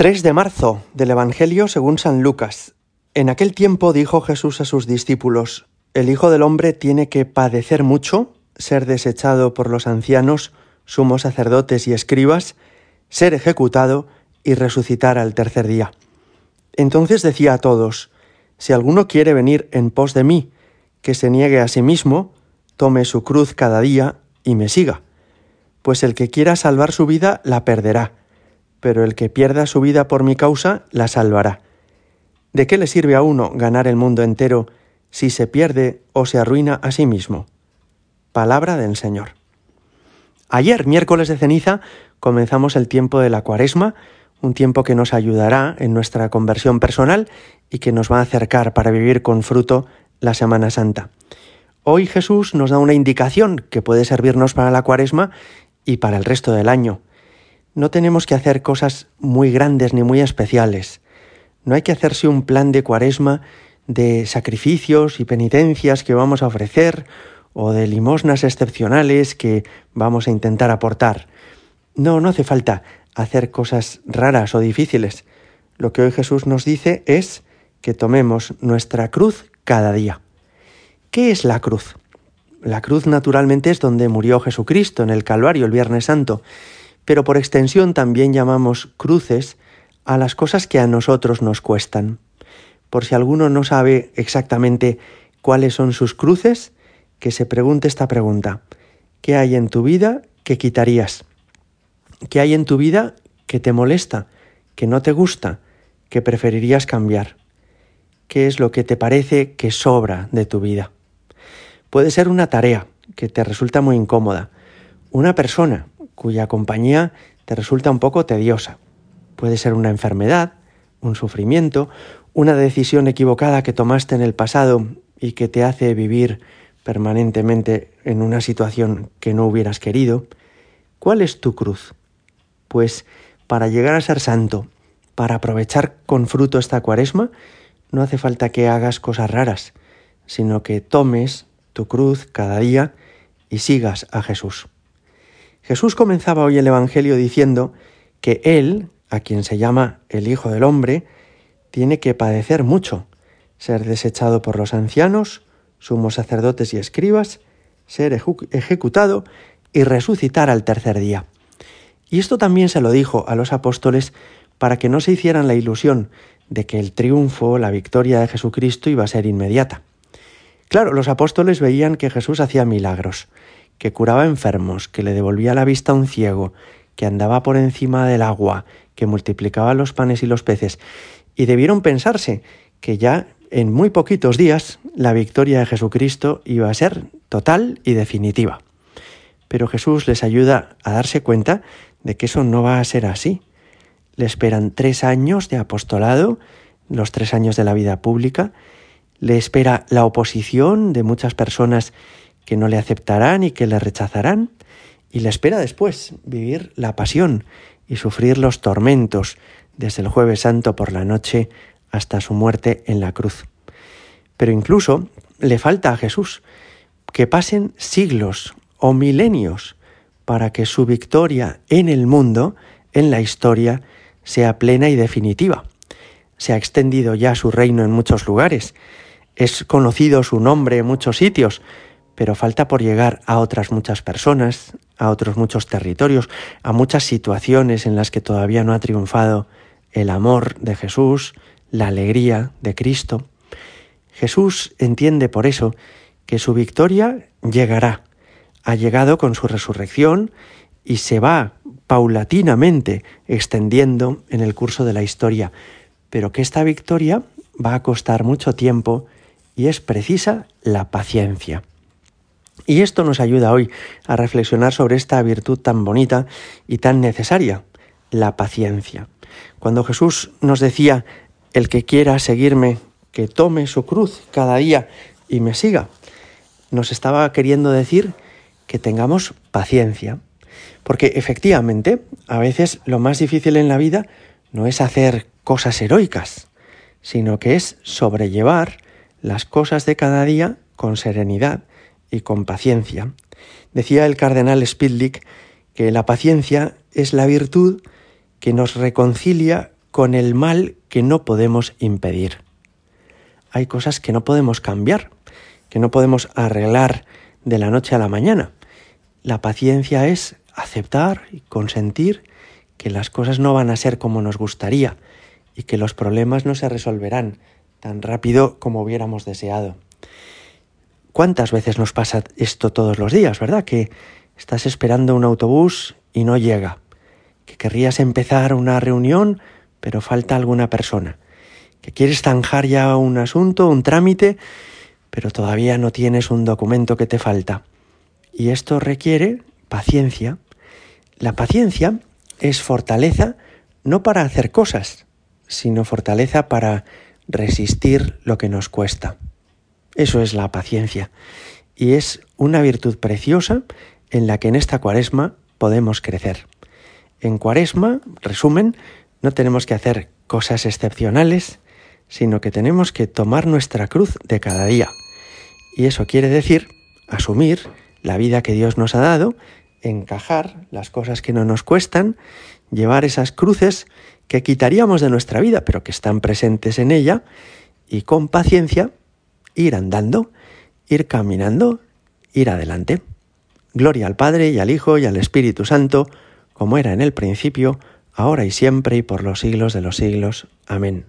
3 de marzo del Evangelio según San Lucas. En aquel tiempo dijo Jesús a sus discípulos, El Hijo del Hombre tiene que padecer mucho, ser desechado por los ancianos, sumos sacerdotes y escribas, ser ejecutado y resucitar al tercer día. Entonces decía a todos, Si alguno quiere venir en pos de mí, que se niegue a sí mismo, tome su cruz cada día y me siga. Pues el que quiera salvar su vida la perderá pero el que pierda su vida por mi causa la salvará. ¿De qué le sirve a uno ganar el mundo entero si se pierde o se arruina a sí mismo? Palabra del Señor. Ayer, miércoles de ceniza, comenzamos el tiempo de la cuaresma, un tiempo que nos ayudará en nuestra conversión personal y que nos va a acercar para vivir con fruto la Semana Santa. Hoy Jesús nos da una indicación que puede servirnos para la cuaresma y para el resto del año. No tenemos que hacer cosas muy grandes ni muy especiales. No hay que hacerse un plan de cuaresma de sacrificios y penitencias que vamos a ofrecer o de limosnas excepcionales que vamos a intentar aportar. No, no hace falta hacer cosas raras o difíciles. Lo que hoy Jesús nos dice es que tomemos nuestra cruz cada día. ¿Qué es la cruz? La cruz naturalmente es donde murió Jesucristo en el Calvario el Viernes Santo pero por extensión también llamamos cruces a las cosas que a nosotros nos cuestan. Por si alguno no sabe exactamente cuáles son sus cruces, que se pregunte esta pregunta. ¿Qué hay en tu vida que quitarías? ¿Qué hay en tu vida que te molesta, que no te gusta, que preferirías cambiar? ¿Qué es lo que te parece que sobra de tu vida? Puede ser una tarea que te resulta muy incómoda, una persona cuya compañía te resulta un poco tediosa. Puede ser una enfermedad, un sufrimiento, una decisión equivocada que tomaste en el pasado y que te hace vivir permanentemente en una situación que no hubieras querido. ¿Cuál es tu cruz? Pues para llegar a ser santo, para aprovechar con fruto esta cuaresma, no hace falta que hagas cosas raras, sino que tomes tu cruz cada día y sigas a Jesús. Jesús comenzaba hoy el Evangelio diciendo que Él, a quien se llama el Hijo del Hombre, tiene que padecer mucho, ser desechado por los ancianos, sumos sacerdotes y escribas, ser ejecutado y resucitar al tercer día. Y esto también se lo dijo a los apóstoles para que no se hicieran la ilusión de que el triunfo, la victoria de Jesucristo iba a ser inmediata. Claro, los apóstoles veían que Jesús hacía milagros, que curaba enfermos, que le devolvía la vista a un ciego, que andaba por encima del agua, que multiplicaba los panes y los peces, y debieron pensarse que ya en muy poquitos días la victoria de Jesucristo iba a ser total y definitiva. Pero Jesús les ayuda a darse cuenta de que eso no va a ser así. Le esperan tres años de apostolado, los tres años de la vida pública, le espera la oposición de muchas personas que no le aceptarán y que le rechazarán, y le espera después vivir la pasión y sufrir los tormentos desde el jueves santo por la noche hasta su muerte en la cruz. Pero incluso le falta a Jesús que pasen siglos o milenios para que su victoria en el mundo, en la historia, sea plena y definitiva. Se ha extendido ya su reino en muchos lugares, es conocido su nombre en muchos sitios, pero falta por llegar a otras muchas personas, a otros muchos territorios, a muchas situaciones en las que todavía no ha triunfado el amor de Jesús, la alegría de Cristo. Jesús entiende por eso que su victoria llegará, ha llegado con su resurrección y se va paulatinamente extendiendo en el curso de la historia, pero que esta victoria va a costar mucho tiempo y es precisa la paciencia. Y esto nos ayuda hoy a reflexionar sobre esta virtud tan bonita y tan necesaria, la paciencia. Cuando Jesús nos decía, el que quiera seguirme, que tome su cruz cada día y me siga, nos estaba queriendo decir que tengamos paciencia. Porque efectivamente, a veces lo más difícil en la vida no es hacer cosas heroicas, sino que es sobrellevar las cosas de cada día con serenidad y con paciencia. Decía el cardenal Spidlick que la paciencia es la virtud que nos reconcilia con el mal que no podemos impedir. Hay cosas que no podemos cambiar, que no podemos arreglar de la noche a la mañana. La paciencia es aceptar y consentir que las cosas no van a ser como nos gustaría y que los problemas no se resolverán tan rápido como hubiéramos deseado. ¿Cuántas veces nos pasa esto todos los días, verdad? Que estás esperando un autobús y no llega, que querrías empezar una reunión pero falta alguna persona, que quieres zanjar ya un asunto, un trámite, pero todavía no tienes un documento que te falta. Y esto requiere paciencia. La paciencia es fortaleza no para hacer cosas, sino fortaleza para resistir lo que nos cuesta. Eso es la paciencia. Y es una virtud preciosa en la que en esta cuaresma podemos crecer. En cuaresma, resumen, no tenemos que hacer cosas excepcionales, sino que tenemos que tomar nuestra cruz de cada día. Y eso quiere decir asumir la vida que Dios nos ha dado, encajar las cosas que no nos cuestan, llevar esas cruces que quitaríamos de nuestra vida, pero que están presentes en ella, y con paciencia ir andando, ir caminando, ir adelante. Gloria al Padre y al Hijo y al Espíritu Santo, como era en el principio, ahora y siempre y por los siglos de los siglos. Amén.